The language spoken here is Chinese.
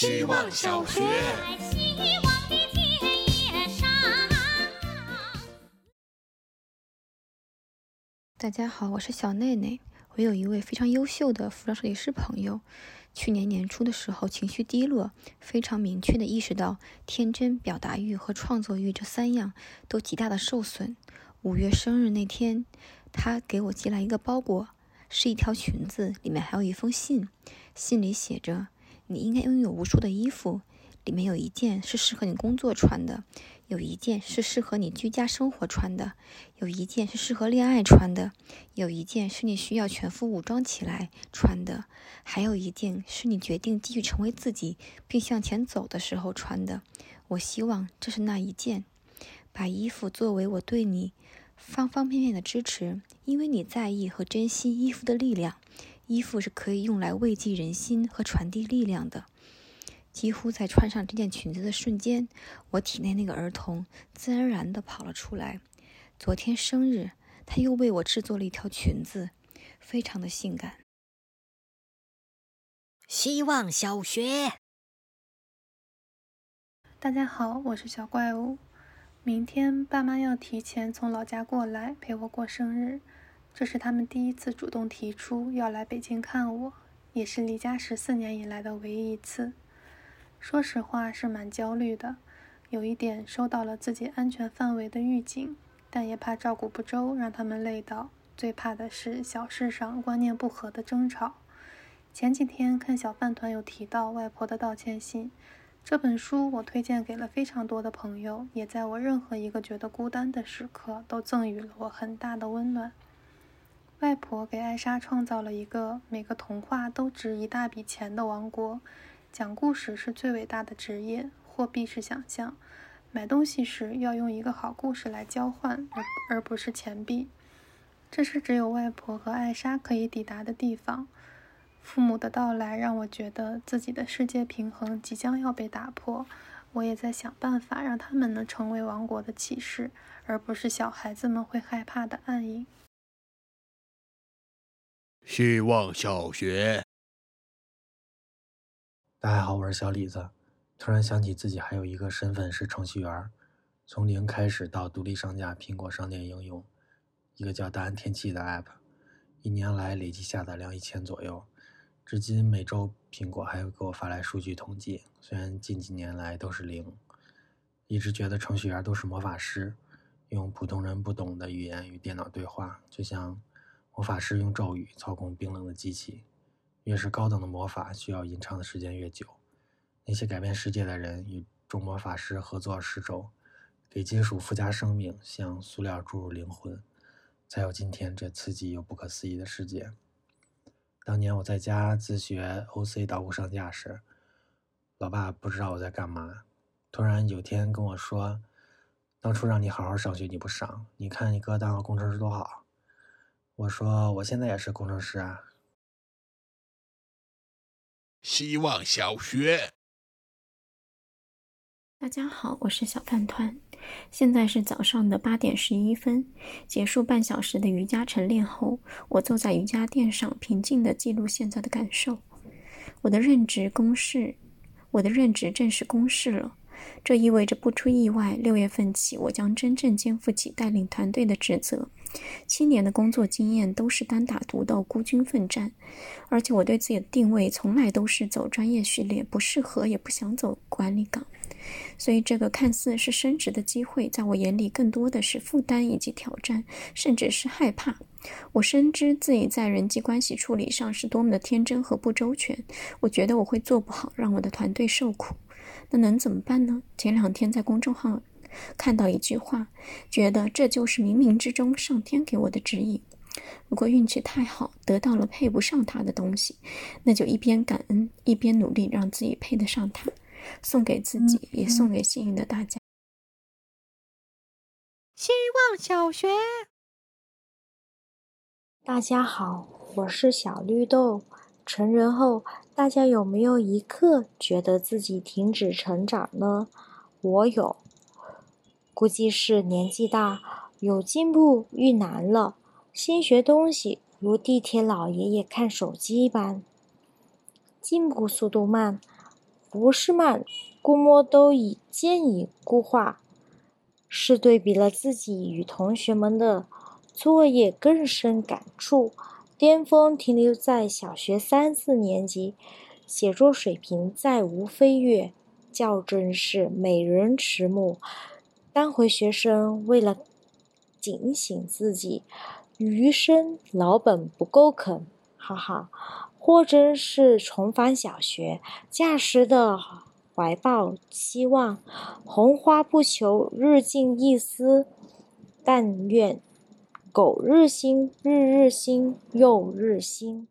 希望小学。大家好，我是小内内。我有一位非常优秀的服装设计师朋友，去年年初的时候情绪低落，非常明确的意识到天真、表达欲和创作欲这三样都极大的受损。五月生日那天，他给我寄来一个包裹，是一条裙子，里面还有一封信，信里写着：“你应该拥有无数的衣服。”里面有一件是适合你工作穿的，有一件是适合你居家生活穿的，有一件是适合恋爱穿的，有一件是你需要全副武装起来穿的，还有一件是你决定继续成为自己并向前走的时候穿的。我希望这是那一件。把衣服作为我对你方方面面的支持，因为你在意和珍惜衣服的力量。衣服是可以用来慰藉人心和传递力量的。几乎在穿上这件裙子的瞬间，我体内那个儿童自然而然地跑了出来。昨天生日，他又为我制作了一条裙子，非常的性感。希望小学，大家好，我是小怪物。明天爸妈要提前从老家过来陪我过生日，这是他们第一次主动提出要来北京看我，也是离家十四年以来的唯一一次。说实话是蛮焦虑的，有一点收到了自己安全范围的预警，但也怕照顾不周让他们累到。最怕的是小事上观念不合的争吵。前几天看小饭团有提到外婆的道歉信，这本书我推荐给了非常多的朋友，也在我任何一个觉得孤单的时刻都赠予了我很大的温暖。外婆给艾莎创造了一个每个童话都值一大笔钱的王国。讲故事是最伟大的职业，货币是想象。买东西时要用一个好故事来交换，而而不是钱币。这是只有外婆和艾莎可以抵达的地方。父母的到来让我觉得自己的世界平衡即将要被打破。我也在想办法让他们能成为王国的骑士，而不是小孩子们会害怕的暗影。希望小学。大家好，我是小李子。突然想起自己还有一个身份是程序员，从零开始到独立上架苹果商店应用，一个叫“大安天气”的 App，一年来累计下载量一千左右。至今每周苹果还会给我发来数据统计，虽然近几年来都是零。一直觉得程序员都是魔法师，用普通人不懂的语言与电脑对话，就像魔法师用咒语操控冰冷的机器。越是高等的魔法，需要吟唱的时间越久。那些改变世界的人与众魔法师合作施咒，给金属附加生命，向塑料注入灵魂，才有今天这刺激又不可思议的世界。当年我在家自学 OC 捣鼓上架时，老爸不知道我在干嘛，突然有天跟我说：“当初让你好好上学你不上，你看你哥当个工程师多好。”我说：“我现在也是工程师啊。”希望小学，大家好，我是小饭团。现在是早上的八点十一分，结束半小时的瑜伽晨练后，我坐在瑜伽垫上，平静地记录现在的感受。我的任职公示，我的任职正式公示了。这意味着不出意外，六月份起，我将真正肩负起带领团队的职责。七年的工作经验都是单打独斗、孤军奋战，而且我对自己的定位从来都是走专业序列，不适合也不想走管理岗。所以，这个看似是升职的机会，在我眼里更多的是负担以及挑战，甚至是害怕。我深知自己在人际关系处理上是多么的天真和不周全，我觉得我会做不好，让我的团队受苦。那能怎么办呢？前两天在公众号。看到一句话，觉得这就是冥冥之中上天给我的指引。如果运气太好，得到了配不上他的东西，那就一边感恩，一边努力让自己配得上他。送给自己，也送给幸运的大家。希望小学，大家好，我是小绿豆。成人后，大家有没有一刻觉得自己停止成长呢？我有。估计是年纪大，有进步遇难了。新学东西如地铁老爷爷看手机一般，进步速度慢，不是慢，估摸都已渐已固化。是对比了自己与同学们的作业更深感触。巅峰停留在小学三四年级，写作水平再无飞跃，校正是美人迟暮。当回学生为了警醒自己，余生老本不够啃，哈哈，或真是重返小学，驾时的。怀抱希望，红花不求日进一丝，但愿苟日新，日日新又日新。